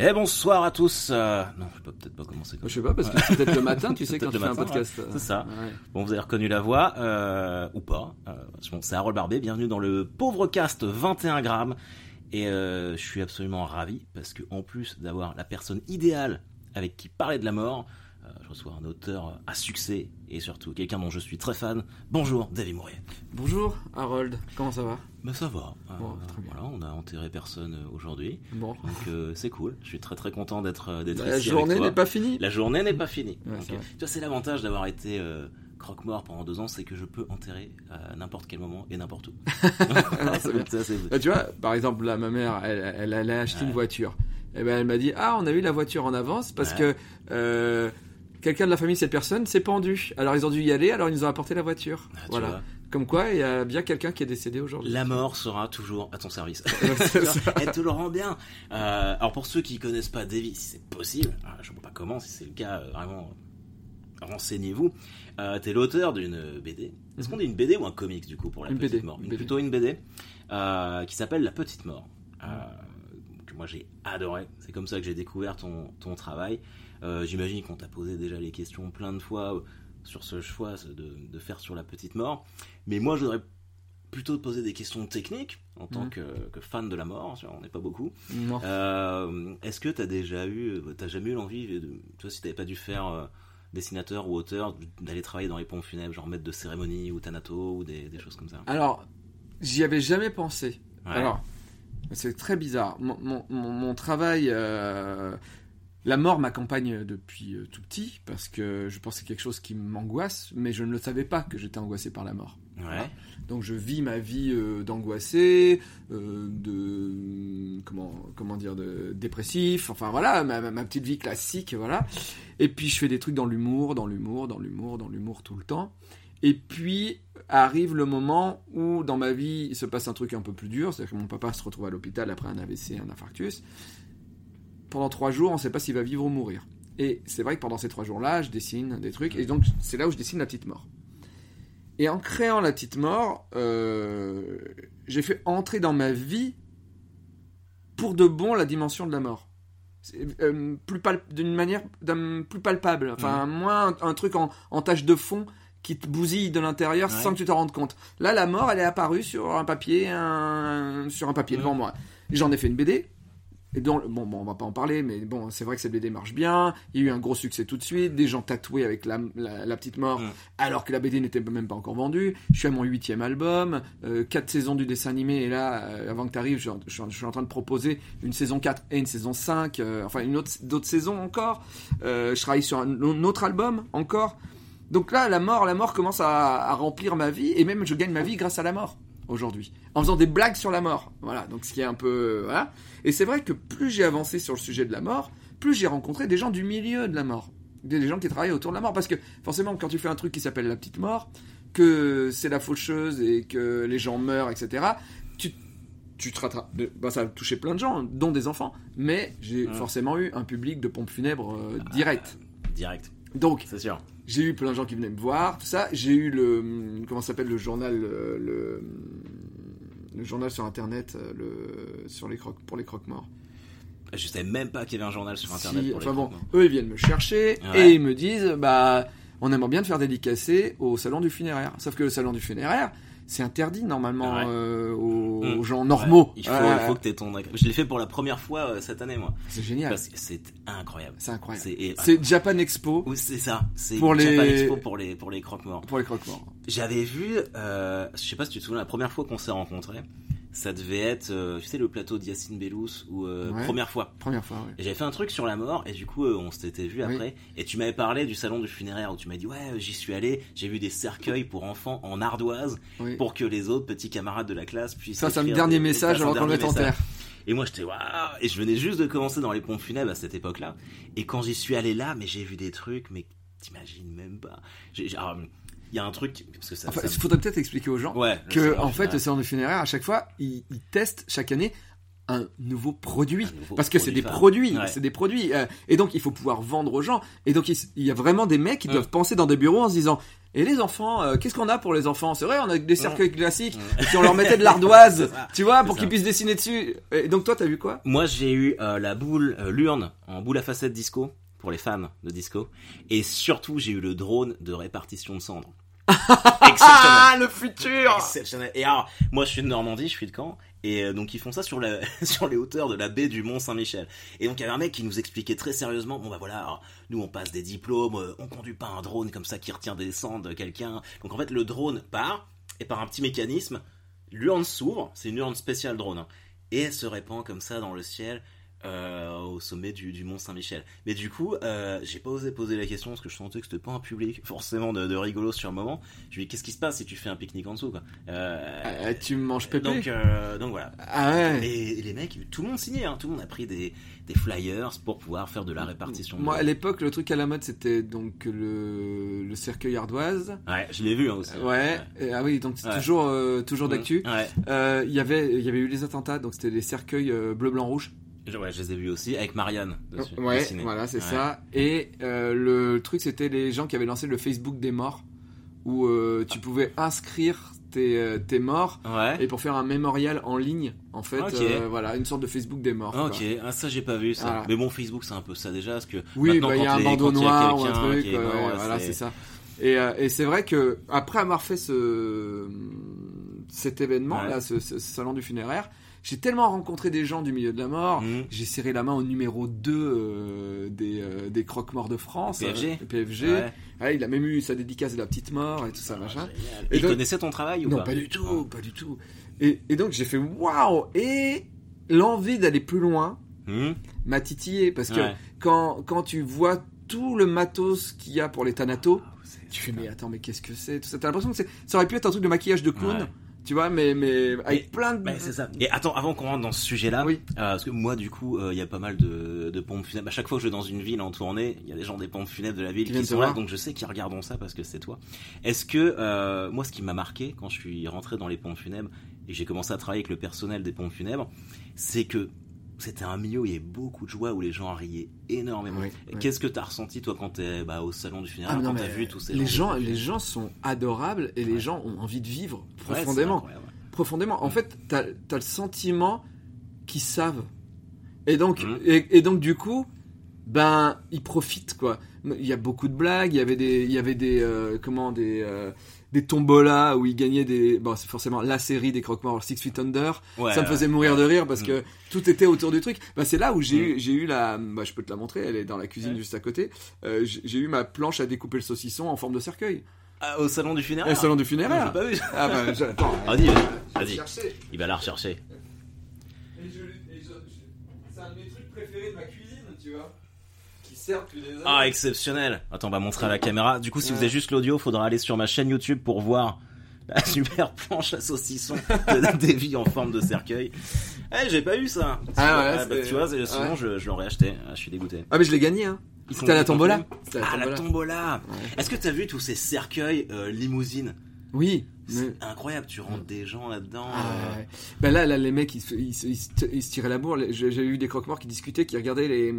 Eh bonsoir à tous. Euh, non, je peux peut-être pas commencer. Comme Je sais pas, parce que c'est peut-être le matin, tu sais, quand tu fais un matin, podcast. ouais. euh, C'est ça. ouais. Bon, vous avez reconnu la voix, euh, ou pas. Euh, bon, c'est Harold Barbet, bienvenue dans le pauvre cast 21 grammes. Et euh, je suis absolument ravi, parce que en plus d'avoir la personne idéale avec qui parler de la mort, je reçois un auteur à succès, et surtout quelqu'un dont je suis très fan. Bonjour, David Mourier. Bonjour, Harold. Comment ça va? Ben ça va. Euh, très bien. voilà, on a enterré personne euh, aujourd'hui, Bon. donc euh, c'est cool. Je suis très très content d'être euh, d'être La ici journée n'est pas finie. La journée n'est pas finie. Ouais, tu vois, c'est l'avantage d'avoir été euh, croque-mort pendant deux ans, c'est que je peux enterrer à n'importe quel moment et n'importe où. Ça, Bah, tu vois, par exemple, là, ma mère, elle, elle allait acheter une voiture. Et ben, elle m'a dit, ah, on a eu la voiture en avance parce Ouais. que euh, quelqu'un de la famille de cette personne s'est pendu. Alors ils ont dû y aller, alors ils nous ont apporté la voiture. Ah, tu voilà. vois, Comme quoi, il y a bien quelqu'un qui est décédé aujourd'hui. la mort sera toujours à ton service. Elle te le rend bien. Euh, alors pour ceux qui connaissent pas Davy, si c'est possible, euh, je ne vois pas comment, si c'est le cas, euh, vraiment, renseignez-vous. Euh, T'es l'auteur d'une BD. Est-ce qu'on dit une BD ou un comics du coup pour la Une petite BD, mort? une Une- BD. Plutôt une BD euh, qui s'appelle La Petite Mort. Euh, moi j'ai adoré. C'est comme ça que j'ai découvert ton, ton travail. Euh, J'imagine qu'on t'a posé déjà les questions plein de fois euh, sur ce choix de, de faire sur La Petite Mort. Mais moi je voudrais plutôt te poser des questions techniques en tant Mhm. que, que fan de la mort. On n'est pas beaucoup. Euh, Est-ce que tu as déjà eu, t'as jamais eu l'envie, vois, si t'avais pas dû faire euh, dessinateur ou auteur, d'aller travailler dans les pompes funèbres, genre maître de cérémonie ou thanato ou des, des choses comme ça? Alors, j'y avais jamais pensé. Ouais. Alors, c'est très bizarre. Mon, mon- mon- mon travail, euh, la mort m'accompagne depuis euh, tout petit parce que je pensais quelque chose qui m'angoisse, mais je ne le savais pas que j'étais angoissé par la mort. Ouais. Donc je vis ma vie euh, d'angoissé, euh, de comment comment dire de dépressif, enfin voilà ma, ma- ma petite vie classique, voilà. Et puis je fais des trucs dans l'humour, dans l'humour, dans l'humour, dans l'humour tout le temps. Et puis arrive le moment où dans ma vie il se passe un truc un peu plus dur, c'est-à-dire que mon papa se retrouve à l'hôpital après un AVC, un infarctus. Pendant trois jours, on ne sait pas s'il va vivre ou mourir. Et c'est vrai que pendant ces trois jours-là, je dessine des trucs, et donc c'est là où je dessine la petite mort. Et en créant la petite mort, euh, j'ai fait entrer dans ma vie pour de bon la dimension de la mort. Euh, plus d'une manière plus palpable, enfin moins un, un truc en, en tache de fond qui te bousille de l'intérieur Ouais. sans que tu t'en rendes compte. Là, la mort, elle est apparue sur un papier, un- sur un papier Mhm. devant moi. J'en ai fait une BD. Et dont, bon, bon, on va pas en parler, mais bon, c'est vrai que cette BD marche bien. Il y a eu un gros succès tout de suite. Des gens tatoués avec la, la- la petite mort, alors que la BD n'était même pas encore vendue. Je suis à mon huitième album, euh, quatre saisons du dessin animé, et là, euh, avant que tu arrives, je, je suis en- je suis en train de proposer une saison 4 et une saison 5, euh, enfin une autre, d'autres saisons encore. Euh, je travaille sur un, un autre album encore. Donc là, la mort, la mort commence à, à remplir ma vie, et même je gagne ma vie grâce à la mort aujourd'hui, en faisant des blagues sur la mort. Voilà, donc ce qui est un peu, voilà. Et c'est vrai que plus j'ai avancé sur le sujet de la mort, plus j'ai rencontré des gens du milieu de la mort, des gens qui travaillent autour de la mort, parce que forcément, quand tu fais un truc qui s'appelle la petite mort, que c'est la faucheuse et que les gens meurent, etc. Tu tu te rattrapes. bah, ça a touché plein de gens, dont des enfants, mais j'ai Ouais. forcément eu un public de pompes funèbres euh, direct. Direct, Donc, c'est sûr. J'ai eu plein de gens qui venaient me voir, tout ça. J'ai eu le. Comment s'appelle le journal euh, le, le journal sur internet euh, le, sur les croques, pour les croque-morts. Je savais même pas qu'il y avait un journal sur internet. Si, pour les enfin bon, eux ils viennent me chercher Ouais. et ils me disent bah on aimerait bien te faire dédicacer au salon du funéraire. Sauf que le salon du funéraire, c'est interdit normalement Ouais. euh, aux, Mm. aux gens normaux. Ouais, il faut, il faut que tu ton. Je l'ai fait pour la première fois euh, cette année, moi. C'est génial. Parce que c'est incroyable. C'est incroyable. C'est Japan Expo Oui, c'est ça. C'est Pour Japan les- Expo pour les pour les croque-morts. pour les croque-morts. J'avais vu, euh, je sais pas si tu te souviens, la première fois qu'on s'est rencontrés, ça devait être, euh, tu sais, le plateau d'Yacine Bellous, ou euh, Ouais. première fois. Première fois, ouais. J'avais fait un truc sur la mort, et du coup, euh, on s'était vu Oui. après, et tu m'avais parlé du salon du funéraire, où tu m'as dit, ouais, euh, j'y suis allé, j'ai vu des cercueils pour enfants en ardoise, Oui. pour que les autres petits camarades de la classe puissent. Ça, c'est un dernier des- message avant qu'on le mette en terre. Et moi, j'étais, waouh! Et je venais juste de commencer dans les pompes funèbres à cette époque-là. Et quand j'y suis allé là, mais j'ai vu des trucs, mais t'imagines même pas. J'ai- alors, Il y a un truc, parce que ça. Enfin, ça- faudrait peut-être expliquer aux gens Ouais. que en fait le salon du funéraire à chaque fois ils, ils testent chaque année un nouveau produit Un nouveau parce que c'est des produits c'est des produits euh, et donc il faut pouvoir vendre aux gens et donc il, y a vraiment des mecs qui doivent penser dans des bureaux en se disant Et les enfants, euh, qu'est-ce qu'on a pour les enfants? C'est vrai, on a des cercueils classiques. Mm. Si on leur mettait de l'ardoise, tu vois, pour qu'ils puissent dessiner dessus. Et donc toi, t'as vu quoi? Moi, j'ai eu euh, la boule, euh, l'urne en boule à facettes disco pour les fans de disco, et surtout j'ai eu le drone de répartition de cendres. Ah, le futur Exceptionnel. Et alors, moi je suis de Normandie, je suis de Caen, et euh, donc ils font ça sur, la, sur les hauteurs de la baie du Mont Saint-Michel. Et donc il y avait un mec qui nous expliquait très sérieusement, bon bah voilà, alors, nous on passe des diplômes, euh, on conduit pas un drone comme ça qui retient des cendres de quelqu'un. Donc en fait le drone part, et par un petit mécanisme, l'urne s'ouvre, c'est une urne spéciale drone, hein, et elle se répand comme ça dans le ciel. Euh, au sommet du, du Mont Saint-Michel. Mais du coup, euh, j'ai pas osé poser la question parce que je sentais que c'était pas un public forcément de, de rigolo sur le moment. Je lui ai dit qu'est-ce qui se passe si tu fais un pique-nique en dessous quoi? Euh, Euh, Tu manges pépé donc, donc voilà. Ah ouais Et les mecs, tout le monde signait, hein, tout le monde a pris des, des flyers pour pouvoir faire de la répartition. Moi, à l'époque, le truc à la mode, c'était donc le, le cercueil ardoise. Ouais, je l'ai vu hein, aussi. Ouais. Ah oui, donc c'est Ouais. toujours, toujours d'actu. Ouais. Euh, Il y avait, y avait eu les attentats, donc c'était les cercueils bleu, blanc, rouge. Je, ouais, je les ai vus aussi avec Marianne dessus. Ouais, voilà, c'est Ouais. ça. Et euh, le truc, c'était les gens qui avaient lancé le Facebook des morts, où euh, tu pouvais inscrire tes, euh, tes morts Ouais. et pour faire un mémorial en ligne, en fait, euh, voilà, une sorte de Facebook des morts. Ok, ah, ça j'ai pas vu ça. Voilà. Mais bon, Facebook c'est un peu ça déjà, parce que Oui, bah, il y a un bandeau noir ou un truc, est mort, voilà, c'est- ça. Et, et c'est vrai que après avoir fait ce cet événement Ouais. là, ce, ce salon du funéraire, j'ai tellement rencontré des gens du milieu de la mort. Mhm. J'ai serré la main au numéro 2 euh, des, euh, des croque-morts de France, PFG. euh, PFG. Ouais. Ouais, il a même eu sa dédicace de la petite mort et tout ça, Ah, machin. génial. Et Et il donc- connaissait ton travail ou Non, pas pas du tout, pas du tout. Et, et donc j'ai fait waouh Et l'envie d'aller plus loin Hmm m'a titillé parce que Ouais. quand, quand tu vois tout le matos qu'il y a pour les thanatos, C'est- tu fais mais attends mais qu'est-ce que c'est? Tout ça T'as l'impression que ça aurait pu être un truc de maquillage de clown. Tu vois, mais mais avec Et- plein de. Ouais, c'est ça. Et attends, avant qu'on rentre dans ce sujet-là, Oui. euh, parce que moi, du coup, euh, il y a pas mal de, de pompes funèbres. À chaque fois que je vais dans une ville en tournée, il y a des gens des pompes funèbres de la ville Qui qui, sont là, donc je sais qu'ils regardent ça parce que c'est toi. Est-ce que, euh, moi, ce qui m'a marqué quand je suis rentré dans les pompes funèbres et j'ai commencé à travailler avec le personnel des pompes funèbres, c'est que c'était un milieu où il y avait beaucoup de joie, où les gens riaient énormément. Oui, Et oui. Qu'est-ce que t'as ressenti, toi, quand t'es bah, au salon du Ah, funéraire, non, quand mais t'as vu tous ces les gens, les gens sont adorables et les gens ont envie de vivre Ouais, profondément. profondément. En fait, t'as as le sentiment qu'ils savent. Et donc, et, et donc du coup, ben, ils profitent quoi. Il y a beaucoup de blagues. Il y avait des, il y avait des, euh, comment des, euh, des tombolas où ils gagnaient des. Bon, c'est forcément la série des croque-morts Six Feet Under. Ouais, ça me faisait mourir de rire parce Mhm. que tout était autour du truc. Bah, c'est là où j'ai Mhm. eu, j'ai eu la. Bah, je peux te la montrer. Elle est dans la cuisine Ouais. juste à côté. Euh, j'ai j'ai eu ma planche à découper le saucisson en forme de cercueil. Ah, au salon du funéraire le salon du Ah, funéraire. j'ai pas vu. Ah bah, j'attends. Vas-y, vas-y. Il va la rechercher. Et je- et je- je- c'est un de mes trucs préférés de ma cuisine, tu vois. Qui sert depuis des années. Ah, exceptionnel. Attends, on va montrer à la caméra. Du coup, si vous avez juste l'audio, faudra aller sur ma chaîne YouTube pour voir la super planche à saucisson de Davy en forme de cercueil. Eh, j'ai pas eu ça. Ah ouais, bah, c'est- tu vois, c'est- sinon ouais. je, je l'aurais acheté. Ah, je suis dégoûté. Ah, mais je l'ai gagné, hein. Ils C'était à la sont tombola. C'était à la Ah, la tombola. Est-ce que t'as vu tous ces cercueils euh, limousines? Oui. mais- C'est incroyable. Tu rentres des gens là-dedans. Ah, euh, ouais. Ben là, là, les mecs, ils se, ils se- ils se- ils se tiraient la bourre. Les- J'ai j'ai eu des croque-morts qui discutaient, qui regardaient les,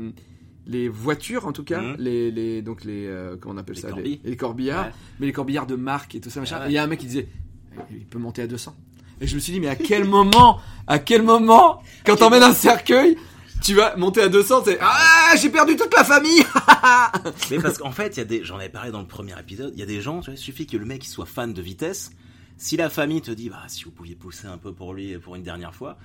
les voitures, en tout cas. Mhm. Les, les, donc les, euh, comment on appelle Les ça les, les corbillards. Ouais. Mais les corbillards de marque et tout ça, machin. Ah ouais. Et il y a un mec qui disait, Eh, il peut monter à 200. Et je me suis dit, mais à quel moment, à quel moment, quand t'emmènes un cercueil, tu vas monter à 200, c'est, ah, j'ai perdu toute la famille! Mais parce qu'en fait, il y a des, j'en avais parlé dans le premier épisode, il y a des gens, tu vois, il suffit que le mec il soit fan de vitesse. Si la famille te dit, bah, si vous pouviez pousser un peu pour lui, pour une dernière fois,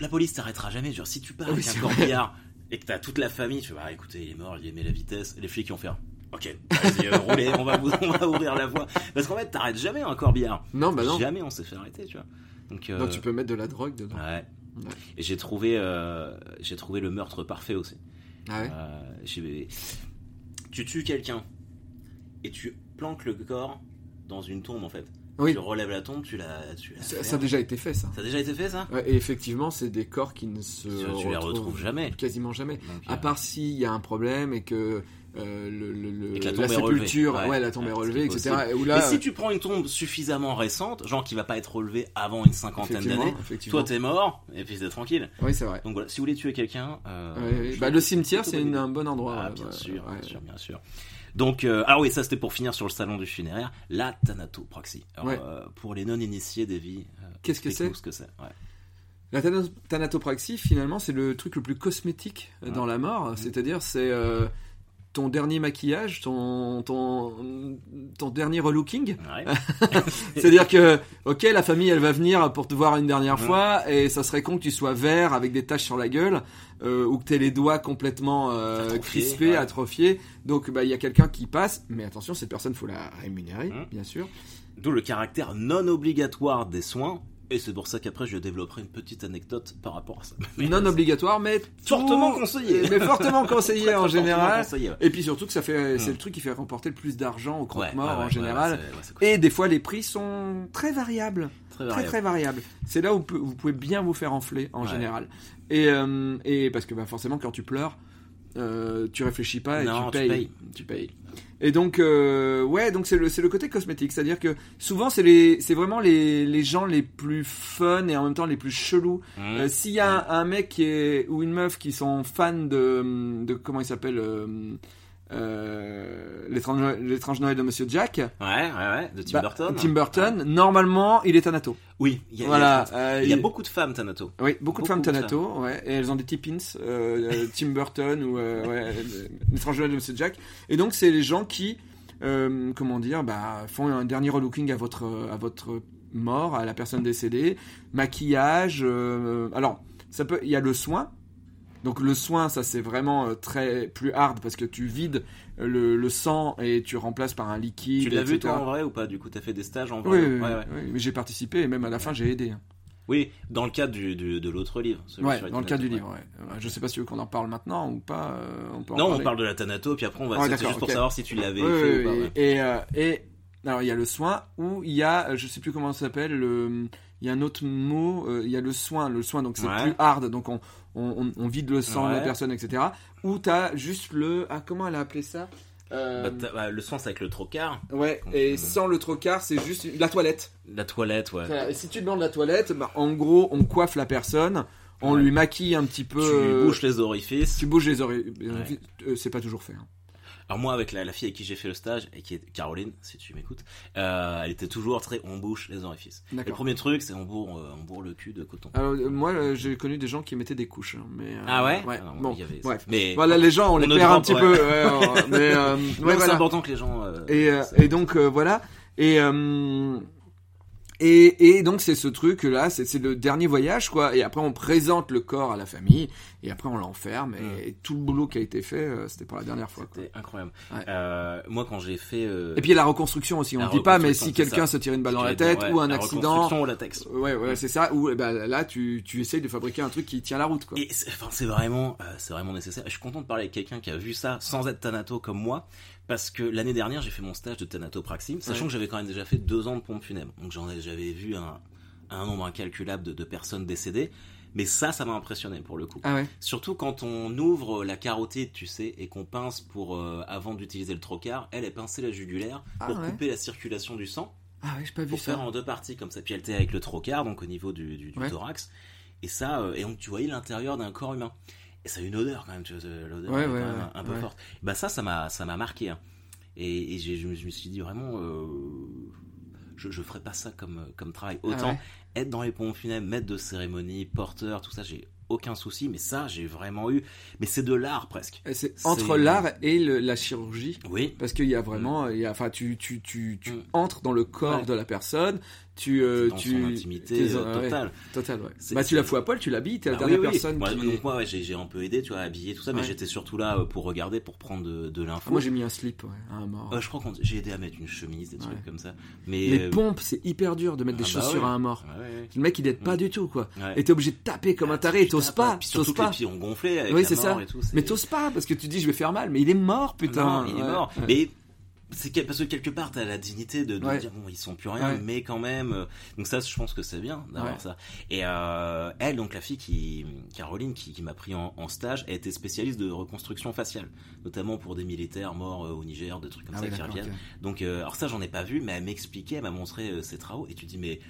la police t'arrêtera jamais. Genre, si tu pars Oui, avec un corbillard et que t'as toute la famille, tu vas, bah, écoutez, il est mort, il aimait la vitesse. Et les flics qui vont faire, ok, vas-y, euh, roulez, on va, vous- on va ouvrir la voie. Parce qu'en fait, t'arrêtes jamais un corbillard. Non, bah non. Jamais on s'est fait arrêter, tu vois. Donc, euh, Donc tu peux mettre de la drogue dedans. ouais. Ouais. Et j'ai trouvé, euh, j'ai trouvé le meurtre parfait aussi. Ah ouais? Tu tues quelqu'un et tu planques le corps dans une tombe en fait. Oui. Tu relèves la tombe, tu la, tu la Ça, a déjà été fait, ça. Ça a déjà été fait ça? Ouais, et effectivement, c'est des corps qui ne se Tu, tu les retrouves jamais. quasiment jamais. Donc, À euh, part s'il y a un problème et que euh, le, le- la la, tombe est relevée. sépulture, Ouais. ouais, la tombe est relevée, etc. Et où Mais si tu prends une tombe suffisamment récente, genre qui va pas être relevée avant une cinquantaine d'années, toi t'es mort et puis t'es tranquille. Oui, c'est vrai. Donc voilà, si vous voulez tuer quelqu'un, euh, Ouais, Bah, le cimetière, c'est un bon endroit. Ah, bien sûr, bien sûr, bien sûr. Donc, euh, ah oui, ça c'était pour finir sur le salon du funéraire. La Thanatopraxie. Alors, euh, pour les non-initiés des vies, euh, Qu'est-ce que c'est ce que c'est. La thana- thanatopraxie, finalement, c'est le truc le plus cosmétique euh, dans la mort. C'est-à-dire, c'est euh, ton dernier maquillage, ton, ton, ton dernier relooking. Ouais. C'est-à-dire que, ok, la famille, elle va venir pour te voir une dernière fois, et ça serait con que tu sois vert avec des taches sur la gueule, euh, ou que tu aies les doigts complètement euh, crispés, ouais. atrophiés. Donc, bah, il y a quelqu'un qui passe, mais attention, cette personne, faut la rémunérer, Mhm. bien sûr. D'où le caractère non obligatoire des soins. Et c'est pour ça qu'après je développerai une petite anecdote par rapport à ça. Mais Non obligatoire, mais Fortement tout- conseillé. Mais fortement conseillé très, très en général. conseillé, ouais. Et puis surtout que ça fait, c'est Mm. le truc qui fait remporter le plus d'argent au croque-mort ouais, ouais, en général. cool. Et des fois, les prix sont très variables. Très Très variable. très variables. C'est là où vous pouvez bien vous faire enfler en général. Et, euh, et parce que bah, forcément, quand tu pleures, euh, tu réfléchis pas et Non, tu payes. Tu payes. Et donc, euh, ouais, donc c'est le, c'est le côté cosmétique. C'est-à-dire que souvent, c'est les, c'est vraiment les, les gens les plus fun et en même temps les plus chelous Mmh. euh, S'il y a un, un mec qui est, ou une meuf qui sont fans de, de comment il s'appelle euh, euh, l'étrange Noël de Monsieur Jack, Ouais, ouais, ouais, de Tim bah, Burton. Tim Burton, normalement il est Thanato. Oui, il y a, Voilà, il y a- euh, il y a il- beaucoup de femmes Thanato. Oui, beaucoup, de femmes Thanato, ouais, et elles ont des tip-ins, euh, euh, Tim Burton ou euh, ouais, l'étrange Noël de Monsieur Jack. Et donc c'est les gens qui, comment dire, bah, font un dernier relooking à votre à votre mort, à la personne décédée, maquillage. alors ça peut, il y a le soin. Donc le soin, ça c'est vraiment euh, très plus hard parce que tu vides euh, le, le sang et tu remplaces par un liquide. Tu l'as vu toi en vrai ou pas Du coup, t'as fait des stages en vrai oui, oui, Ouais, ouais. oui, mais j'ai participé et même à la fin j'ai aidé. hein. Oui, dans le cadre du, du- de l'autre livre. celui Ouais, sur les dans le cas du livre. Ouais. Ouais, Je sais pas si qu'on en parle maintenant ou pas. euh, on peut en Non, on parle de la Thanato, puis après on va. D'accord, juste pour savoir si tu l'avais fait ou pas. ouais. Et, euh, et alors il y a le soin où il y a, euh, je sais plus comment ça s'appelle, le, il y a un autre mot, euh, il y a le soin, le soin donc c'est Ouais. plus hard, donc on, on, on- on vide le sang de la Ouais. personne, etc. Ou t'as juste le, ah comment elle a appelé ça Euh, Bah, t'as- bah, le soin, c'est avec le trocard. Ouais, et tu- sans le trocard, c'est juste la toilette. La toilette, ouais. Si tu demandes la toilette, bah, en gros, on coiffe la personne, on Ouais. lui maquille un petit peu. Tu euh, bouches les orifices. tu bouges les oreilles. Euh, C'est pas toujours fait. hein. Alors moi, avec la, la fille avec qui j'ai fait le stage, et qui est Caroline, si tu m'écoutes, euh, elle était toujours très on bouche les orifices. Le premier truc, c'est on bourre, euh, on bourre le cul de coton. Alors, euh, moi, euh, j'ai connu des gens qui mettaient des couches, hein, mais. euh, Ah ouais, Ouais. Alors, bon, il y avait- bref. Mais Voilà, les gens, on, les perd un petit ouais. peu. ouais, mais, euh, ouais, c'est voilà. important que les gens. euh, Et, euh, c'est- et donc euh, voilà. Et, euh, et, et donc c'est ce truc là, c'est le dernier voyage quoi. Et après on présente le corps à la famille et après on l'enferme et, et tout le boulot qui a été fait, euh, c'était pour la dernière fois. C'était incroyable. Ouais. Euh, moi, quand j'ai fait. euh, Et puis la reconstruction aussi. On ne dit pas, mais si quelqu'un se tire une balle dans la tête ou un la accident. reconstruction au latex. Ouais, ouais, c'est ça. Ou eh ben, là, tu, tu essayes de fabriquer un truc qui tient la route, quoi. Et c'est enfin, c'est vraiment, euh, c'est vraiment nécessaire. Je suis content de parler avec quelqu'un qui a vu ça sans être Thanato comme moi, parce que l'année dernière j'ai fait mon stage de Thanatopraxie, sachant Ouais. que j'avais quand même déjà fait deux ans de pompe funèbre, donc j'en j'avais vu un, un nombre incalculable de, de personnes décédées. Mais ça, ça m'a impressionné pour le coup. Ah ouais. Surtout quand on ouvre la carotide, tu sais, et qu'on pince pour euh, avant d'utiliser le trocard, elle est pincée la jugulaire Ah pour ouais. couper la circulation du sang, Ah ouais, pas vu pour ça. faire en deux parties comme ça. Puis elle était avec le trocard, donc au niveau du, du- du Ouais. thorax, et ça, euh, et donc tu voyais l'intérieur d'un corps humain. Et ça a une odeur quand même, tu vois, l'odeur Ouais, ouais, un peu forte. Bah ça, ça m'a, ça m'a marqué. hein. Et, je, me- suis dit vraiment, euh, je, je ferais pas ça comme, comme travail. Ah Autant être dans les pompes funèbres, maître de cérémonie, porteur, tout ça, j'ai aucun souci. Mais ça, j'ai vraiment eu. Mais c'est de l'art presque. C'est- entre l'art et le- la chirurgie. Oui. Parce qu'il y a vraiment, il y a, enfin, tu, tu, tu, tu Mm. entres dans le corps Ouais. de la personne, tu, euh, dans tu, son intimité euh, ouais, totale. total, ouais. C'est- Bah, tu la fous à poil, tu l'habilles, t'es la Bah dernière oui, oui. personne Moi, qui. donc moi, ouais, j'ai, un peu aidé, tu vois, habillé tout ça, mais j'étais surtout là euh, pour regarder, pour prendre de, de l'info. Ah, moi, j'ai mis un slip, un mort. Je crois que j'ai aidé à mettre une chemise, des trucs comme ça. Mais Les pompes, c'est hyper dur de mettre des ah bah chaussures à un mort. Le mec, il aide pas Mm. du tout, quoi. Et t'es obligé de taper comme un Ah, taré, et t'oses pas, t'oses que les pas. pieds ont gonflé avec Oui, c'est ça. Mais t'oses pas, parce que tu dis, je vais faire mal, mais il est mort, putain. Il est mort. Mais c'est que- parce que quelque part, t'as la dignité de, de Ouais. dire bon, ils sont plus rien, Ouais. mais quand même. euh, Donc ça, je pense que c'est bien d'avoir Ouais. ça. Et euh, elle, donc la fille qui, Caroline, qui, qui m'a pris en, en stage, elle était spécialiste de reconstruction faciale, notamment pour des militaires morts euh, au Niger, des trucs comme Ah ça oui, qui reviennent. Donc, euh, alors ça, j'en ai pas vu, mais elle m'expliquait, elle m'a montré euh, ses travaux, et tu dis mais.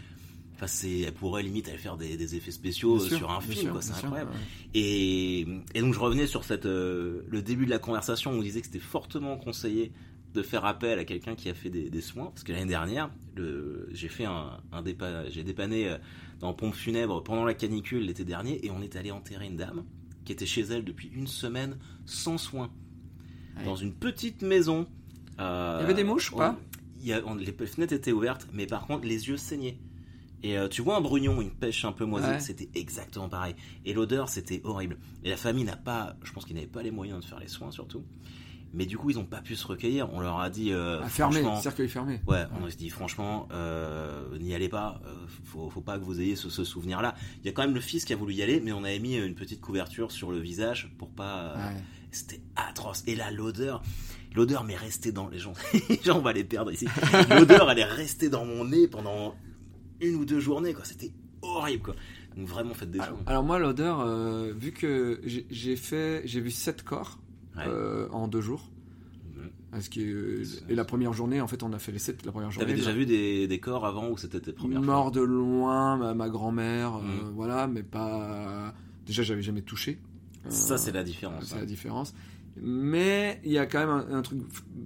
Enfin, c'est, elle pourrait limite aller faire des, des effets spéciaux sûr, sur un film, c'est incroyable. ouais. Et, et donc je revenais sur cette, euh, le début de la conversation où on disait que c'était fortement conseillé de faire appel à quelqu'un qui a fait des, des soins, parce que l'année dernière, j'ai fait un, un dépa- j'ai dépanné euh, dans pompe funèbre pendant la canicule l'été dernier, et on est allé enterrer une dame qui était chez elle depuis une semaine sans soins, Ouais. dans une petite maison. Euh, Il y avait des mouches ou on- pas y a- on- Les fenêtres étaient ouvertes, mais par contre les yeux saignaient. Et euh, tu vois un brugnon, une pêche un peu moisie, Ouais. c'était exactement pareil. Et l'odeur, c'était horrible. Et la famille n'a pas, je pense qu'ils n'avaient pas les moyens de faire les soins surtout. Mais du coup, ils n'ont pas pu se recueillir. On leur a dit, euh, franchement, cercueil fermé. ouais, on se dit franchement, euh, n'y allez pas. euh, faut, faut pas que vous ayez ce, ce souvenir-là. Il y a quand même le fils qui a voulu y aller, mais on avait mis une petite couverture sur le visage pour pas. euh, Ouais. C'était atroce. Et là, l'odeur, l'odeur m'est restée dans les gens. les gens, on va les perdre ici. L'odeur, elle est restée dans mon nez pendant une ou deux journées, quoi. C'était horrible, quoi. Donc vraiment, faites des Alors, soins. alors moi, l'odeur, euh, vu que j'ai j'ai fait, j'ai vu sept corps Ouais. euh, en deux jours. Parce que, euh, et la première journée, en fait, on a fait les sept la première journée. T'avais déjà vu des, des corps avant ou c'était tes premières Mort de loin, ma, ma grand-mère, euh, Mhm. voilà, mais pas. Déjà, j'avais jamais touché. Euh, Ça, c'est la différence. C'est hein. la différence. Mais il y a quand même un, un truc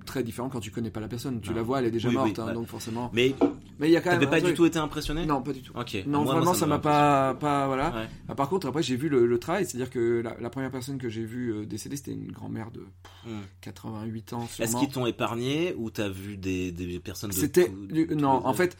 très différent quand tu connais pas la personne. Tu Non. la vois, elle est déjà Oui, morte, oui, hein, ouais. donc forcément. Mais Mais il y a quand même. pas du tout été impressionné? Non, pas du tout. Ok. Non, Moi, moi, vraiment, ça m'a pas, pas, voilà. Ouais. Ah, par contre, après, j'ai vu le, le travail, c'est-à-dire que la, la première personne que j'ai vue euh, décédée, c'était une grand-mère de Hmm. 88 ans. Est-ce qu'ils t'ont épargné ou t'as vu des, des personnes de C'était non, en fait,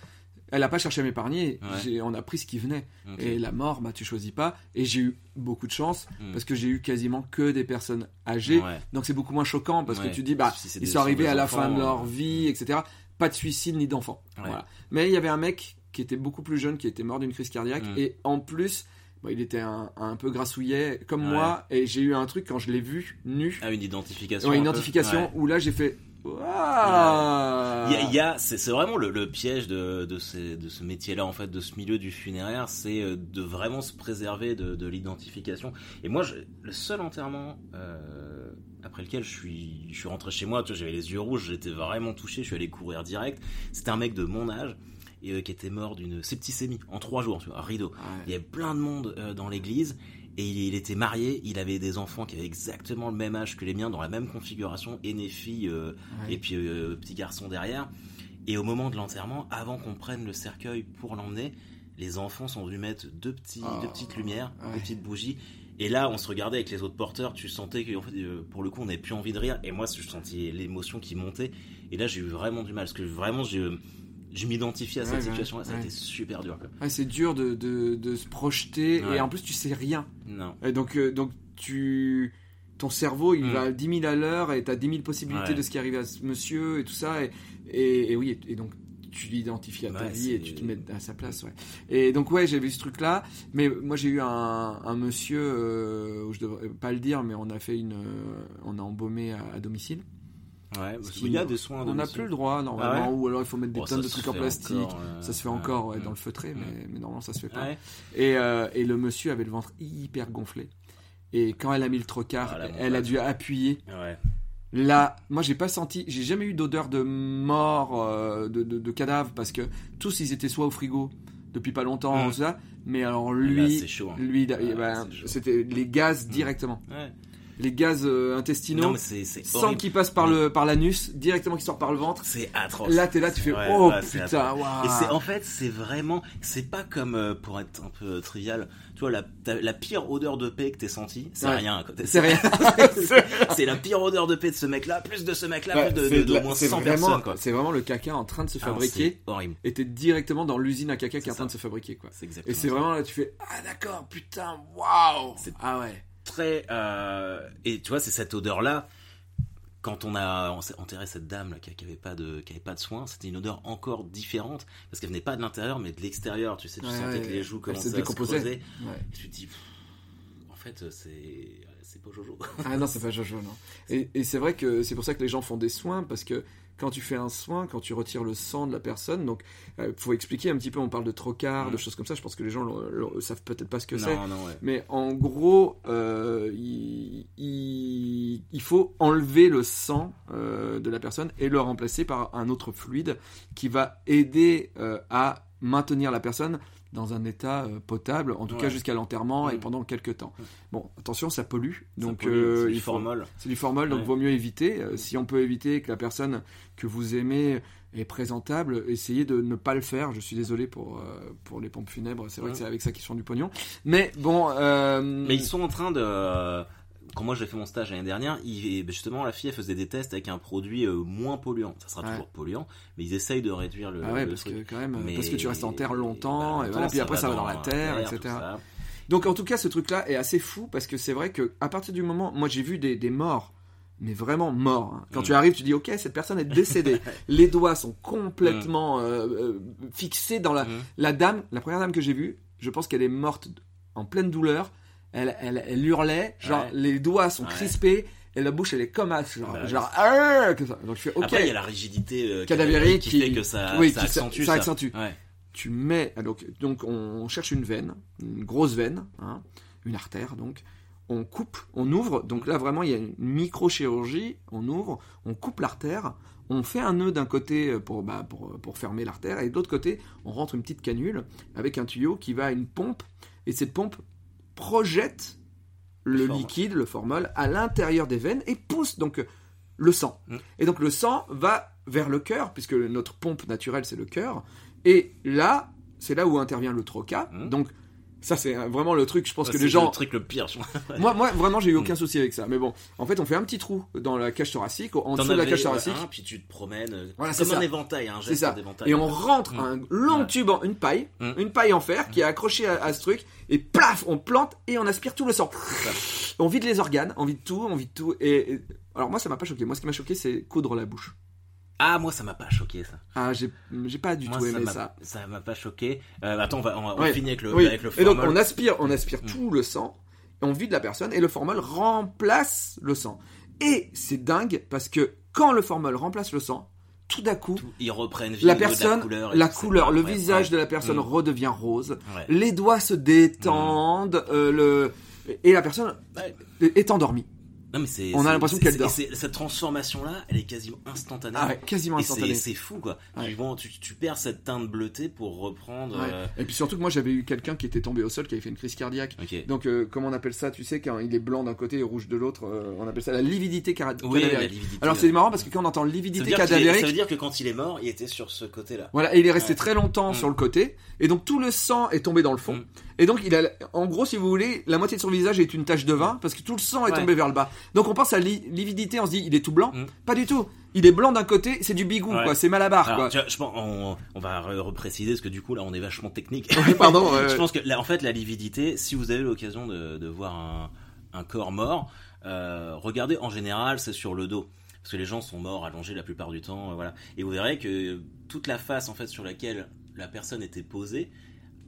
elle a pas cherché à m'épargner. Ouais. On a pris ce qui venait. Et la mort, bah tu choisis pas. Et j'ai eu beaucoup de chance Hmm. parce que j'ai eu quasiment que des personnes âgées. Ouais. Donc c'est beaucoup moins choquant parce Ouais. que tu dis bah Si ils sont arrivés à la enfants, fin de leur euh, vie, etc. Pas de suicide ni d'enfant. Voilà. Mais il y avait un mec qui était beaucoup plus jeune, qui était mort d'une crise cardiaque Mm. et en plus. bon, il était un, un peu grassouillet comme Ouais. moi et j'ai eu un truc quand je l'ai vu nu, Ah, une identification. Ouais, une un identification Ouais. où là j'ai fait Il y a, il y a- c'est c'est vraiment le, le piège de, de, ces- de ce métier-là, en fait, de ce milieu du funéraire, c'est euh, de vraiment se préserver de, de l'identification. Et moi, je- le seul enterrement euh, après lequel je suis, je suis rentré chez moi, tu vois, j'avais les yeux rouges, j'étais vraiment touché, je suis allé courir direct. C'était un mec de mon âge et euh, qui était mort d'une septicémie en trois jours, tu vois, rideau. Il y avait plein de monde euh, dans l'église et il, était marié, il avait des enfants qui avaient exactement le même âge que les miens, dans la même configuration, aîné fille euh, Ouais. et puis euh, petit garçon derrière. Et au moment de l'enterrement, avant qu'on prenne le cercueil pour l'emmener, les enfants sont venus mettre deux, petits, Oh, deux petites lumières, ouais. deux petites bougies. Et là, on se regardait avec les autres porteurs, tu sentais que en fait, euh, pour le coup, on n'avait plus envie de rire. Et moi, je sentais l'émotion qui montait. Et là, j'ai eu vraiment du mal, parce que vraiment, je, je m'identifiais à cette Ouais, ouais, situation-là. Ça a été super dur. C'est dur de, de, de se projeter et en plus tu sais rien. Non. Et donc, euh, donc tu, ton cerveau il Mm. va à 10 000 à l'heure et tu as 10 000 possibilités Ouais. de ce qui arrive à ce monsieur et tout ça. Et, et, et oui, et, et donc tu l'identifies à ta Ouais, vie et tu te mets à sa place. Ouais. Et donc ouais, j'ai vu ce truc là. Mais moi j'ai eu un, un monsieur, euh, où je devrais pas le dire, mais on a fait une, euh, on a embaumé à, à domicile. Ouais, parce qui- qu'il y a des soins à On n'a plus le droit normalement, Ah ouais ou alors il faut mettre des Bon, tonnes de trucs en plastique. encore, euh, Ça se fait encore ouais, dans le feutré, mais, mais normalement ça se fait pas. Et, euh, et le monsieur avait le ventre hyper gonflé. Et quand elle a mis le trocard, Ah, elle a dû appuyer. Là, moi j'ai pas senti, j'ai jamais eu d'odeur de mort, euh, de, de, de cadavre, parce que tous ils étaient soit au frigo depuis pas longtemps, ou ça. Mais alors Là, lui, c'est chaud. hein. lui, chaud. c'était les gaz Mm. directement. Les gaz euh, intestinaux, Non, mais c'est c'est sans qu'ils passent par le par l'anus, directement qui sortent par le ventre. C'est atroce. Là, t'es là, tu fais Ouais, oh ouais, putain. Et c'est en fait, c'est vraiment, c'est pas comme euh, pour être un peu trivial. Tu vois, la, la pire odeur de paix que t'es senti, c'est Ouais. rien. à côté. C'est rien. c'est la pire odeur de paix de ce mec-là, plus de ce mec-là, Ouais, plus de, de, de moins c'est 100 vraiment, personnes, quoi. c'est vraiment le caca en train de se Ah fabriquer. horrible. et t'es directement dans l'usine à caca qui est en train de se fabriquer quoi. Et c'est vraiment là tu fais ah d'accord putain waouh ah ouais très. euh, Et tu vois, c'est cette odeur-là. Quand on a enterré cette dame là, qui, qui avait pas de qui avait pas de soins, c'était une odeur encore différente parce qu'elle venait pas de l'intérieur mais de l'extérieur. Tu sais, tu Ouais, sentais ouais, que les joues commençaient à se creuser. Ouais. Et tu te dis, pff, en fait, c'est c'est pas Jojo. ah non c'est pas Jojo non et, et c'est vrai que c'est pour ça que les gens font des soins parce que quand tu fais un soin quand tu retires le sang de la personne donc euh, faut expliquer un petit peu on parle de trocard de Mm. choses comme ça je pense que les gens le- savent peut-être pas ce que c'est ouais. mais en gros, euh, il, il- il faut enlever le sang euh, de la personne et le remplacer par un autre fluide qui va aider à maintenir la personne dans un état euh, potable, en tout cas jusqu'à l'enterrement et Mm. pendant quelques temps. Bon, attention, ça pollue, Ça donc pollue, euh, il formol. c'est du formol, donc Ouais. vaut mieux éviter. Euh, si on peut éviter que la personne que vous aimez est présentable, essayez de ne pas le faire. Je suis désolé pour, euh, pour les pompes funèbres, c'est vrai Ouais. que c'est avec ça qu'ils font du pognon. Mais bon... Mais ils sont en train de. Quand moi j'ai fait mon stage l'année dernière, ben, justement la fille elle faisait des tests avec un produit euh, moins polluant. Ça sera Ouais. toujours polluant, mais ils essayent de réduire le, Ah ouais, le parce que quand même, Mais- parce que tu restes en terre longtemps, bah, et longtemps, voilà, puis après ça va dans la terre, etc. Donc en tout cas, ce truc-là est assez fou parce que c'est vrai que à partir du moment, moi j'ai vu des, des morts, mais vraiment morts. hein. Quand Mm. tu arrives, tu dis ok, cette personne est décédée. Les doigts sont complètement euh, euh, fixés dans la. Mm. La dame, la première dame que j'ai vue, je pense qu'elle est morte en pleine douleur. Elle, elle, elle hurlait, genre Ouais. les doigts sont Ouais. crispés et la bouche elle est comme as, genre, Bah, genre ah, que ça. Donc je fais ok. Après il y a la rigidité euh, Cadavérique qui, qui- fait que ça, oui, ça qui- accentue ça ça. accentue. Ouais. tu mets ah, donc donc on cherche une veine, une grosse veine, hein, une artère donc. On coupe, on ouvre. Donc là vraiment il y a une microchirurgie. On ouvre, on coupe l'artère, on fait un nœud d'un côté pour bah, pour pour fermer l'artère et de l'autre côté on rentre une petite canule avec un tuyau qui va à une pompe et cette pompe projette Le liquide, le formol, à l'intérieur des veines et pousse donc euh, le sang. Mm. Et donc le sang va vers le cœur, puisque notre pompe naturelle c'est le cœur. Et là, c'est là où intervient le troca. Mm. Donc ça c'est vraiment le truc, je pense que C'est les gens... le truc le pire. je crois. Moi, moi, vraiment, j'ai eu aucun Mm. souci avec ça. Mais bon, en fait, on fait un petit trou dans la cage thoracique, en dessous de la cage thoracique. un, puis tu te promènes euh, Voilà, c'est comme un ça. éventail, un C'est geste ça. d'éventail. Et on rentre Mm. un long Ouais. tube en une paille, Mm. une paille en fer qui est accrochée à, à ce truc, et plaf, on plante et on aspire tout le sang. On vide les organes, on vide tout, on vide tout. Et, et- alors moi, ça m'a pas choqué. Moi, ce qui m'a choqué, c'est coudre la bouche. Ah moi ça m'a pas choqué ça. Ah, j'ai j'ai pas du Moi tout aimé ça. ça m'a pas choqué. Euh, attends on va on, finit avec le Oui. avec le Et donc formol. on aspire, on aspire Mm. tout le sang, et on vide la personne, et le formol remplace le sang. Et c'est dingue parce que quand le formol remplace le sang, tout d'un coup, Tout- ils reprennent la personne, la couleur, la le visage de la personne Mm. redevient rose, Ouais. les doigts se détendent, euh, le et la personne est endormie. Non, mais c'est, On a l'impression qu'elle dort. Cette transformation-là, elle est quasiment instantanée. Ah ouais, quasiment instantanée. c'est fou, quoi. Ouais. Tu, bon, tu, tu perds cette teinte bleutée pour reprendre. Ouais. euh, Et puis surtout que moi j'avais eu quelqu'un qui était tombé au sol, qui avait fait une crise cardiaque. Donc euh, comment on appelle ça Tu sais quand il est blanc d'un côté et rouge de l'autre, euh, on appelle ça la lividité Oui, cadavérique. Alors c'est marrant parce que quand on entend ça lividité est- cadavérique, ça veut dire que quand il est mort, il était sur ce côté-là. Voilà, et il est resté très longtemps Mm. sur le côté, et donc tout le sang est tombé dans le fond. Mm. Et donc il a, en gros, si vous voulez, la moitié de son visage est une tache de vin parce que tout le sang est Ouais. tombé vers le bas. Donc on pense à li- lividité, on se dit il est tout blanc. Mm. Pas du tout. Il est blanc d'un côté, c'est du bigou, Ouais. quoi. C'est malabar, Alors, quoi. je pense, on, on va re- repréciser parce que du coup là, on est vachement technique. Oui, pardon. Je pense que, là, en fait, la lividité, si vous avez l'occasion de, de voir un, un corps mort, euh, regardez, en général, c'est sur le dos. Parce que les gens sont morts allongés la plupart du temps, euh, voilà. Et vous verrez que toute la face, en fait, sur laquelle la personne était posée,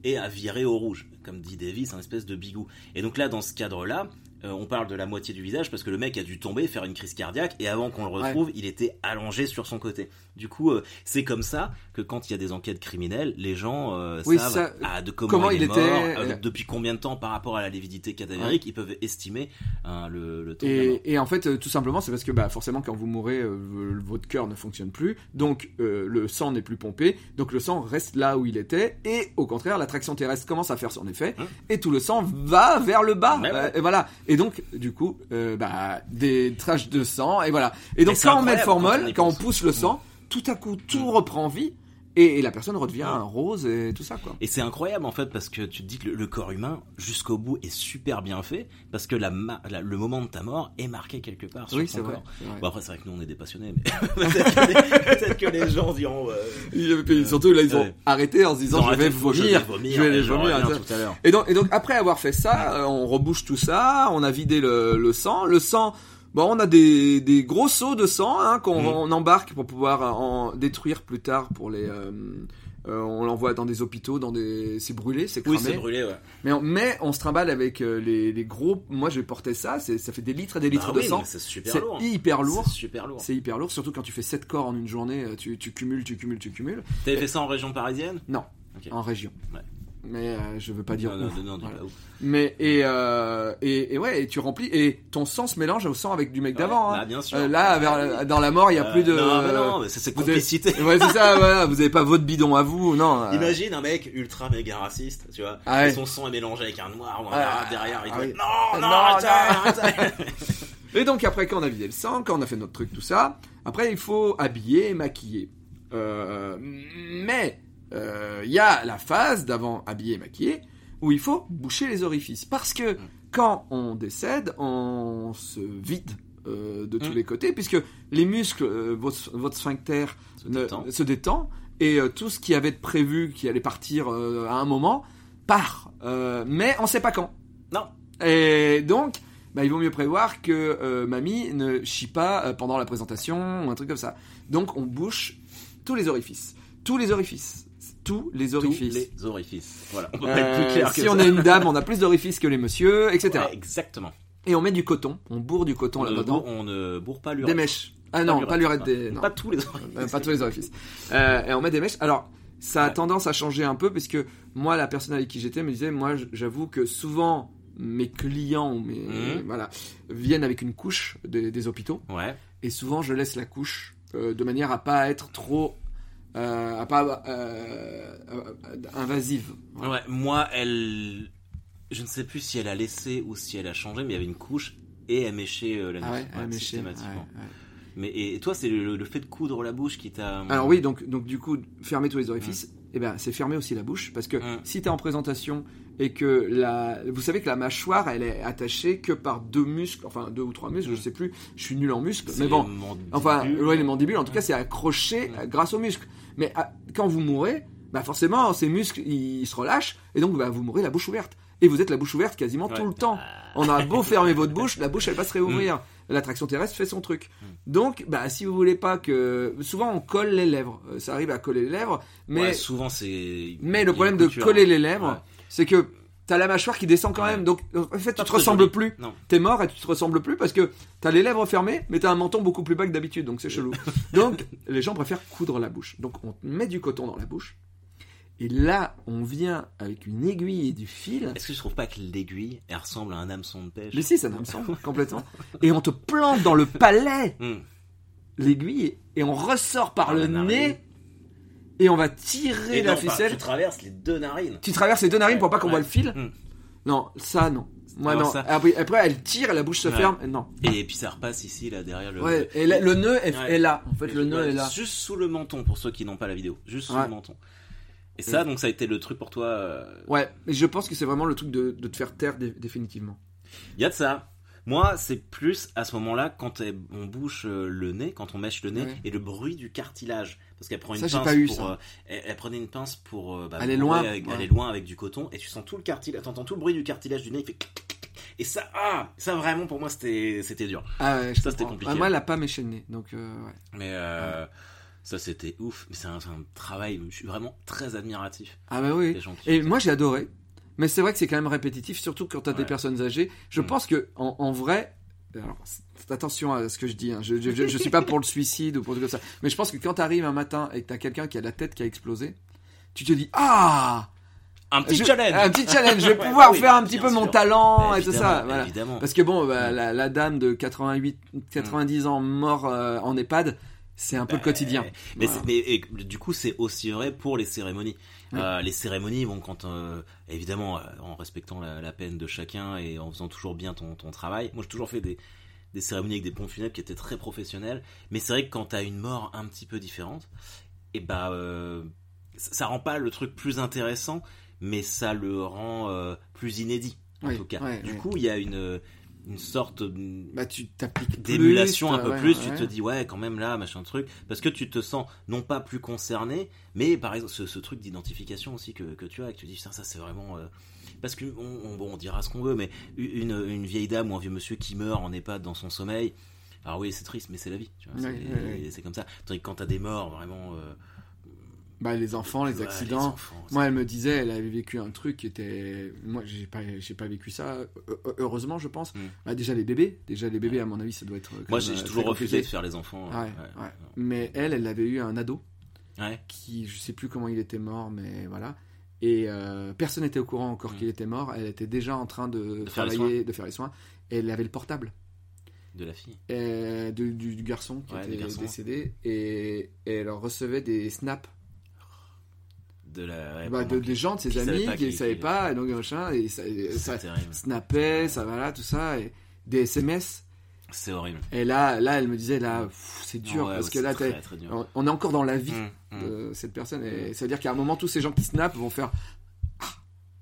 est à virer au rouge. Comme dit Davis, un espèce de bigou. Et donc là, dans ce cadre-là, euh, on parle de la moitié du visage parce que le mec a dû tomber, faire une crise cardiaque, et avant qu'on le retrouve, il était allongé sur son côté. Du coup, euh, c'est comme ça que quand il y a des enquêtes criminelles, les gens euh, Oui, savent ça- ah, de comment, comment il, est était, mort, depuis combien de temps par rapport à la lividité cadavérique, ils peuvent estimer hein, le, le temps de la mort. Et, en fait, tout simplement, c'est parce que bah, forcément, quand vous mourrez, votre cœur ne fonctionne plus, donc le sang n'est plus pompé, donc le sang reste là où il était, et au contraire, la traction terrestre commence à faire son effet, Hum. et tout le sang va vers le bas. Ouais, et voilà. Et donc, du coup, euh, bah, des traces de sang, et voilà. Et donc, quand on met le incroyable quand on formol, quand on pousse le sang, tout à coup, tout reprend vie, et, et la personne redevient rose et tout ça, quoi. Et c'est incroyable en fait parce que tu te dis que le, le corps humain jusqu'au bout est super bien fait parce que la, ma- la- le moment de ta mort est marqué quelque part sur Oui, ton c'est vrai. corps. c'est vrai. Bon après c'est vrai que nous on est des passionnés mais peut-être que, les- peut-être que les gens diront euh, puis, surtout, là, ils ont ouais. arrêté en se disant, je vais vomir, vomir, je vais les vomir. ça. tout à l'heure. Et donc, et donc après avoir fait ça, euh, on rebouche tout ça, on a vidé le, le sang. Le sang, bon, on a des, des gros seaux de sang hein, qu'on Mm. on embarque pour pouvoir en détruire plus tard pour les. euh, euh, on l'envoie dans des hôpitaux, dans des. C'est brûlé, c'est Oui cramé. c'est brûlé ouais. mais, on, mais on se trimballe avec euh, les, les gros. Moi, je portais ça. c'est- Ça fait des litres et des litres Bah de oui, sang. C'est super C'est lourd. hyper lourd. C'est super lourd. C'est hyper lourd, surtout quand tu fais 7 corps en une journée. Tu, tu cumules, tu cumules, tu cumules. T'avais fait ça en région parisienne? Non, en région. Ouais. Mais euh, je veux pas dire Non, non, ouf. non, non, Voilà. pas ouf. Mais et, euh, et et ouais, et tu remplis et ton sang se mélange au sang avec du mec d'avant. Ouais, hein. bah, bien sûr. Euh, là, vers- dans la mort, il y a Euh, plus de. Non, mais non, mais c'est vous avez- complicité. Ouais, c'est ça. Voilà, vous avez pas votre bidon à vous, non. Imagine un mec ultra méga raciste, tu vois. Ah ouais. et son sang est mélangé avec un noir ou un Ah, arabe derrière. Il ah être, non, non, arrête, arrête. Et donc après, quand on a vidé le sang, quand on a fait notre truc, tout ça, après il faut habiller, et maquiller. Euh, mais euh, il y a la phase d'avant habiller et maquiller où il faut boucher les orifices. Parce que Mm. quand on décède, on se vide euh, de tous Mm. les côtés, puisque les muscles, euh, votre, votre sphincter Se ne- détend. se détend, et tout ce qui avait de prévu, qui allait partir à un moment, part. Mais on sait pas quand. Non. Et donc, bah, il vaut mieux prévoir que mamie ne chie pas pendant la présentation ou un truc comme ça. Donc, on bouche tous les orifices. Tous les orifices. Tous les Tous orifices. les orifices. Voilà, on peut Euh, pas être plus clair que si ça. on est une dame, on a plus d'orifices que les messieurs, etc. Ouais, exactement. Et on met du coton. On bourre du coton là-dedans. on ne bourre pas Des l'urètre. mèches. Ah non, pas l'urètre des... non. Pas tous les orifices. Euh, pas tous les orifices. Euh, et on met des mèches. Alors, ça a Ouais. tendance à changer un peu parce que moi, la personne avec qui j'étais me disait, moi, j'avoue que souvent mes clients mes Mhm. voilà viennent avec une couche des, des hôpitaux Ouais. et souvent je laisse la couche euh, de manière à pas être trop euh, à pas euh, euh, invasive. Voilà. Ouais, moi, elle. Je ne sais plus si elle a laissé ou si elle a changé, mais il y avait une couche et elle méchait euh, la nuit. Ah ouais, systématiquement. ouais. Mais et, toi, c'est le, le fait de coudre la bouche qui t'a. Alors oui, donc, donc du coup, fermer tous les orifices, et ben c'est fermer aussi la bouche, parce que Mm. si tu es en présentation et que la... Vous savez que la mâchoire, elle est attachée que par deux muscles, enfin deux ou trois muscles, je sais plus, je suis nul en muscles, mais bon, enfin, ouais, les mandibules, en tout cas, c'est accroché euh, grâce aux muscles. Mais ah, quand vous mourrez, bah forcément, ces muscles, ils se relâchent, et donc bah, vous mourrez la bouche ouverte. Et vous êtes la bouche ouverte quasiment tout le temps. On a beau fermer votre bouche, la bouche elle va se réouvrir. L'attraction terrestre fait son truc. Donc, bah, si vous voulez pas que. Souvent on colle les lèvres. Euh, Ça arrive à coller les lèvres. Mais, Ouais, souvent c'est. mais le problème de coller les lèvres, Ouais. c'est que t'as la mâchoire qui descend quand Ouais. même. Donc, en fait, tu te ressembles joli. plus. Non. T'es mort et tu te ressembles plus parce que t'as les lèvres fermées, mais t'as un menton beaucoup plus bas que d'habitude. Donc, c'est chelou. donc, les gens préfèrent coudre la bouche. Donc, on met du coton dans la bouche. Et là, on vient avec une aiguille et du fil. Est-ce que je trouve pas que l'aiguille, elle ressemble à un hameçon de pêche? Mais si, ça me semble complètement. Et on te plante dans le palais Hum. l'aiguille et on ressort par Par le nez et on va tirer Et la non, ficelle. Tu traverses les deux narines. Tu traverses les deux narines Ouais, pour pas qu'on ouais. voit le fil Hmm. Non, ça non. Moi non. ça- Après, après, elle tire, la bouche se Ouais. ferme. Non. Et puis ça repasse ici, là, derrière le. Ouais. Et là, le nœud est, là. En fait, le nœud est là. Juste sous le menton, pour ceux qui n'ont pas la vidéo. Juste sous le menton. Et ça, donc, ça a été le truc pour toi. euh, Ouais. Mais je pense que c'est vraiment le truc de, de te faire taire dé- définitivement. Il y a de ça. Moi, c'est plus à ce moment-là quand elle- on bouche euh, le nez, quand on mèche le nez, Ouais. et le bruit du cartilage. Parce qu'elle prend une Ça, j'ai pince pas eu, pour. ça. euh, elle, elle prenait une pince pour. euh, bah, Aller bourrer loin, Avec, ouais. aller loin avec du coton, et tu sens tout le cartilage. T'entends tout le bruit du cartilage du nez, il fait. clic, clic, clic. Et ça, ah, ça vraiment pour moi c'était c'était dur. Ah ouais, je Ça, c'était comprends. compliqué. Ah, moi, elle a pas nez. Donc, euh, ouais. Mais euh, ça c'était ouf. Mais c'est un, travail. Je suis vraiment très admiratif Ah bah oui. des. Et moi j'ai adoré, mais c'est vrai que c'est quand même répétitif, surtout quand t'as des Ouais. personnes âgées. Je Mm. pense que en, en vrai, alors attention à ce que je dis, hein. je, je suis pas pour le suicide ou pour tout comme ça, mais je pense que quand t'arrives un matin et que t'as quelqu'un qui a la tête qui a explosé, tu te dis ah un petit je- challenge. un petit challenge, je vais Ouais, pouvoir oui, faire un petit peu mon talent et tout ça, voilà. Évidemment. Parce que bon, bah, la, la dame de 88, 90 ans mort euh, en EHPAD, c'est un peu le quotidien. Mais, Voilà. c'est- mais et, du coup, c'est aussi vrai pour les cérémonies. Oui. Euh, les cérémonies, bon, quand euh, évidemment, euh, en respectant la, la peine de chacun et en faisant toujours bien ton, ton travail. Moi, j'ai toujours fait des, des cérémonies avec des pompes funèbres qui étaient très professionnelles. Mais c'est vrai que quand t'as une mort un petit peu différente, et bah, euh, ça, rend pas le truc plus intéressant, mais ça le rend plus inédit. En Oui, tout cas. ouais, du ouais. coup, il y a une une sorte Bah tu d'émulation un peu ouais, plus, ouais. tu te dis ouais quand même là machin truc, parce que tu te sens non pas plus concerné, mais par exemple ce, ce truc d'identification aussi que, que tu as, et que tu dis putain ça c'est vraiment euh, parce que on, on- bon, on dira ce qu'on veut, mais une, une vieille dame ou un vieux monsieur qui meurt en EHPAD dans son sommeil, alors oui c'est triste mais c'est la vie, ouais. c'est comme ça. Tandis que quand t'as des morts vraiment, euh, Bah les enfants, les ouais, accidents. enfants, Moi, elle me disait, elle avait vécu un truc qui était. Moi, j'ai pas, j'ai pas vécu ça. euh, euh, Heureusement, je pense. Mm. Bah, déjà les bébés, déjà les bébés, à mon avis, ça doit être. quand moi j'ai euh, toujours refusé de faire les enfants. Ouais, euh. Mais elle, elle avait eu un ado qui, je sais plus comment il était mort, mais voilà. Et euh, personne n'était au courant encore Mm. qu'il était mort. Elle était déjà en train de, travailler, de faire les soins. Et elle avait le portable De la fille. euh, de- du, du garçon qui était décédé. Et, et elle recevait des snaps De la. ouais, bah, de, des gens de ses Qui savaient amis pas qui qu'il- ne savaient pas. Et donc, machin, et ça, ça C'est terrible. snappait, ça voilà, tout ça. Et des SMS. C'est horrible. Et là, là, elle me disait, là, pff, c'est dur. Ouais, parce ouais, que là, très, t'es- très dur. on est encore dans la vie. Hum. de cette personne et ça veut dire qu'à un moment tous ces gens qui snappent vont faire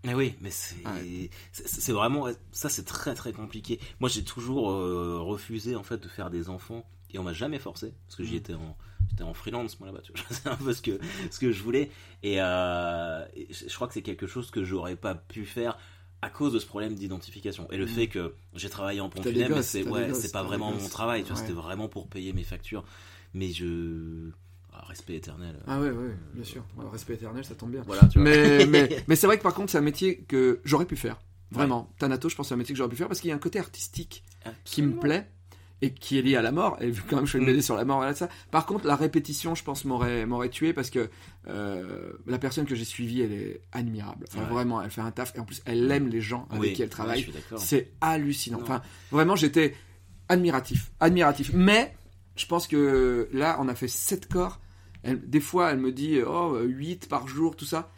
Mais oui, mais c'est Ouais. c'est- vraiment ça c'est très très compliqué. Moi j'ai toujours euh, refusé en fait de faire des enfants et on m'a jamais forcé parce que j'y Mm. étais en j'étais en freelance moi là-bas, tu vois, c'est un peu ce que ce que je voulais. Et, euh, et je crois que c'est quelque chose que j'aurais pas pu faire à cause de ce problème d'identification. Et le Mm. fait que j'ai travaillé en pompe funèbre c'est ouais, c'est pas vraiment mon travail, tu vois, Ouais. c'était vraiment pour payer mes factures. Mais je ah, respect éternel. ah ouais ouais bien sûr. Ouais, respect éternel ça tombe bien. Voilà, tu vois. mais, mais, mais c'est vrai que par contre c'est un métier que j'aurais pu faire. Vraiment. Thanato je pense que c'est un métier que j'aurais pu faire parce qu'il y a un côté artistique qui me plaît et qui est lié à la mort et vu quand même je fais une Mm. BD sur la mort voilà, ça par contre la répétition je pense m'aurait m'aurait tué parce que euh, la personne que j'ai suivie elle est admirable enfin, Ouais. vraiment elle fait un taf et en plus elle aime les gens avec Oui, qui elle travaille. C'est hallucinant. Non. Enfin, vraiment, j'étais admiratif, admiratif. Mais je pense que là, on a fait 7 corps. Elle- des fois, elle me dit oh 8 par jour, tout ça.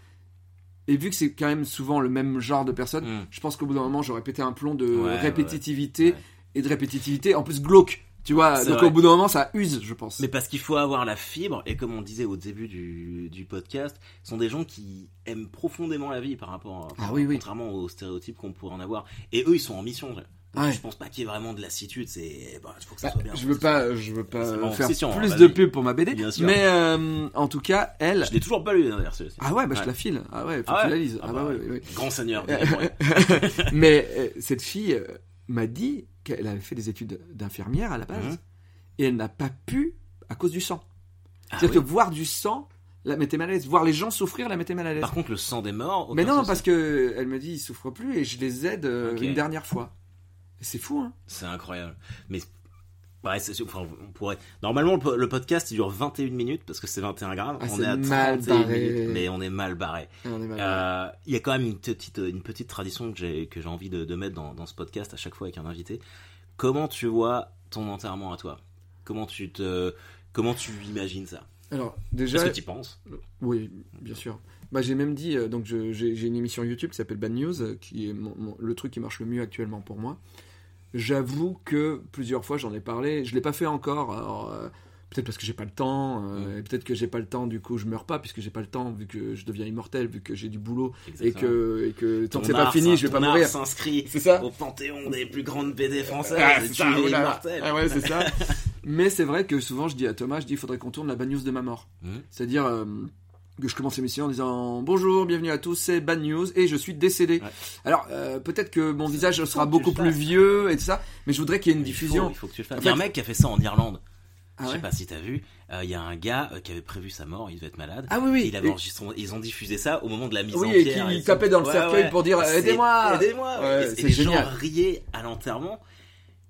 Et vu que c'est quand même souvent le même genre de personne, Mm. je pense qu'au bout d'un moment, j'aurais pété un plomb de Ouais, répétitivité. Et de répétitivité, en plus glauque. Tu vois, donc vrai. au bout d'un moment, ça use, je pense. Mais parce qu'il faut avoir la fibre, et comme on disait au début du, du podcast, ce sont des gens qui aiment profondément la vie par rapport, Ah oui, oui. contrairement aux stéréotypes qu'on pourrait en avoir. Et eux, ils sont en mission. Ouais. Je pense pas qu'il y ait vraiment de lassitude. C'est, bah, faut que ça Bah, soit bien. je veux pas, je veux pas mon faire hein, plus vas-y. de pub pour ma BD, Bien sûr. mais euh, en tout cas, elle. Je l'ai toujours pas lu d'ailleurs. celui-ci. Ah ouais, bah je Ouais. te la file. Ah ouais, faut Ah que tu ouais la lises. Ah Ah bah ouais. Grand seigneur. Mais euh, cette fille euh, m'a dit qu'elle avait fait des études d'infirmière à la base Mhm. et elle n'a pas pu à cause du sang. Ah C'est-à-dire oui. que voir du sang la mettait mal à l'aise, voir les gens souffrir la mettait mal à l'aise. Par contre, le sang des morts. Mais non, parce que elle me dit ils souffrent plus et je les aide euh, une dernière fois. C'est fou, hein C'est incroyable. Mais ouais, enfin, on pourrait. Normalement, le po- le podcast il dure 21 minutes parce que c'est 21 grammes. Ah, on c'est est à mal 31 barré. minutes, mais on est mal barré. Est. Euh, Il y a quand même une petite, une petite tradition que j'ai que j'ai envie de, de mettre dans, dans ce podcast à chaque fois avec un invité. Comment tu vois ton enterrement à toi? Comment tu te, comment tu imagines ça? Alors déjà, Est-ce que tu penses? oui, bien sûr. Bah, j'ai même dit, euh, donc j'ai une émission YouTube qui s'appelle Bad News, euh, qui est mon- mon- le truc qui marche le mieux actuellement pour moi. J'avoue que plusieurs fois j'en ai parlé, je l'ai pas fait encore. alors, euh, peut-être parce que j'ai pas le temps, euh, et peut-être que j'ai pas le temps, du coup je meurs pas puisque j'ai pas le temps vu que je deviens immortel, vu que j'ai du boulot et que et que tant Ton que c'est pas fini, ça- je vais pas mourir. s'inscrit C'est ça au panthéon des plus grandes BD françaises. Ah, et tu ça, es immortel. Ah ouais, c'est ça. Mais c'est vrai que souvent je dis à Thomas, je dis il faudrait qu'on tourne la bad news de ma mort. Mhm. C'est-à-dire euh, que je commence l'émission en disant bonjour, bienvenue à tous, c'est Bad News et je suis décédé. Ouais. Alors euh, peut-être que mon visage sera beaucoup plus vieux et tout ça, mais je voudrais qu'il y ait une Il faut- diffusion. Il faut, que tu le fasses. En Il y a un mec qui a fait ça en Irlande. Ah Je sais ouais pas si t'as vu. Euh, Il y a un gars euh, qui avait prévu sa mort. Il devait être malade. Ah oui oui. il avait Et- ils ont diffusé ça au moment de la mise Oui, en et pierre. qu'il tout. tapait dans le Ouais, cercueil pour dire, aidez-moi Aidez-moi Et- Et les génial. gens riaient à l'enterrement.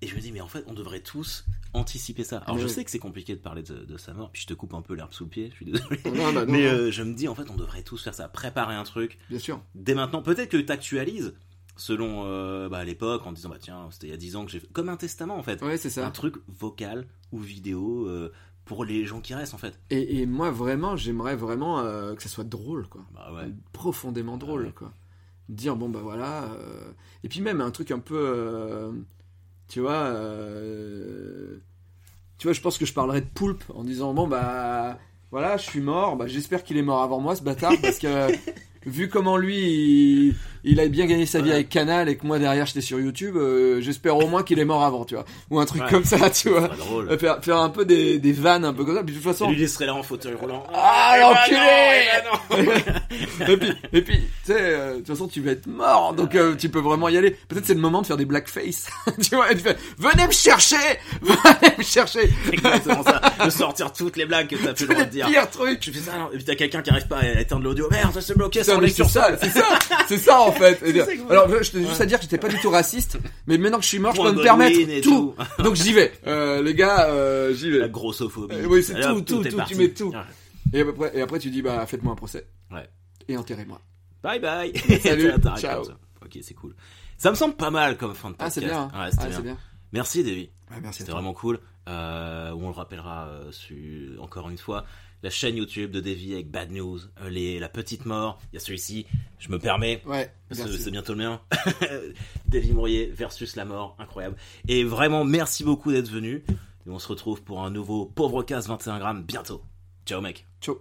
Et je me dis, mais en fait, on devrait tous anticiper ça. Alors, je sais que c'est compliqué de parler de, de sa mort. Puis je te coupe un peu l'herbe sous le pied. Je suis désolé. Non, bah, non, mais euh, je me dis, en fait, on devrait tous faire ça. Préparer un truc bien sûr. dès maintenant. Peut-être que tu actualises selon euh, bah, l'époque en disant, bah tiens, c'était il y a 10 ans que j'ai fait. Comme un testament, en fait. Ouais, c'est Un ça. truc vocal ou vidéo euh, pour les gens qui restent, en fait. Et, et moi vraiment, j'aimerais vraiment euh, que ça soit drôle quoi. Bah ouais. profondément drôle ouais. quoi dire bon bah voilà et puis même un truc un peu tu vois euh, tu vois je pense que je parlerais de poulpe en disant bon bah voilà je suis mort bah j'espère qu'il est mort avant moi ce bâtard parce que vu comment lui il, il a bien gagné sa vie Ouais. avec Canal et que moi derrière j'étais sur YouTube euh, j'espère au moins qu'il est mort avant tu vois ou un truc Ouais. comme ça tu vois drôle. Faire, faire un peu des, des vannes un peu comme ça puis de toute Et façon lui, il serait là en fauteuil roulant. Ah, ben l'enculé ben et puis, et puis, tu sais, euh, de toute façon, tu vas être mort, donc euh, tu peux vraiment y aller. Peut-être c'est le moment de faire des blackface. tu vois, et tu fais, venez me chercher, venez me chercher. Exactement ça. De sortir toutes les blagues que t'as plus le droit de dire. pires trucs. Tu fais ça, non, et puis t'as quelqu'un qui arrive pas à éteindre l'audio. Merde, ça s'est bloqué Ça, mais c'est lecture ça, c'est ça, c'est ça en fait. Alors, je tenais juste à dire que j'étais pas du tout raciste, mais maintenant que je suis mort, je peux me permettre et tout. Donc j'y vais, euh, les gars, euh, j'y La vais. grossophobie. Euh, oui, c'est tout, tout, tout, tu mets tout. Et après, et après tu dis, bah, faites-moi un procès Ouais. et enterrez-moi. Bye bye. Salut, ciao. Ok, c'est cool. Ça me semble pas mal comme fin de Ah, podcast. c'est bien. Ouais, c'était Ah, bien. c'est bien. Merci, Davy. Ouais, merci C'était vraiment cool. Euh, on le rappellera euh, su- encore une fois. La chaîne YouTube de Davy avec Bad News, euh, les, la petite mort. Il y a celui-ci. Je me permets. Ouais, Parce que c'est bientôt le mien. Davy Mourier versus la mort, incroyable. Et vraiment, merci beaucoup d'être venu. Et on se retrouve pour un nouveau Pauvre Casse 21 grammes bientôt. Ciao mec. Ciao.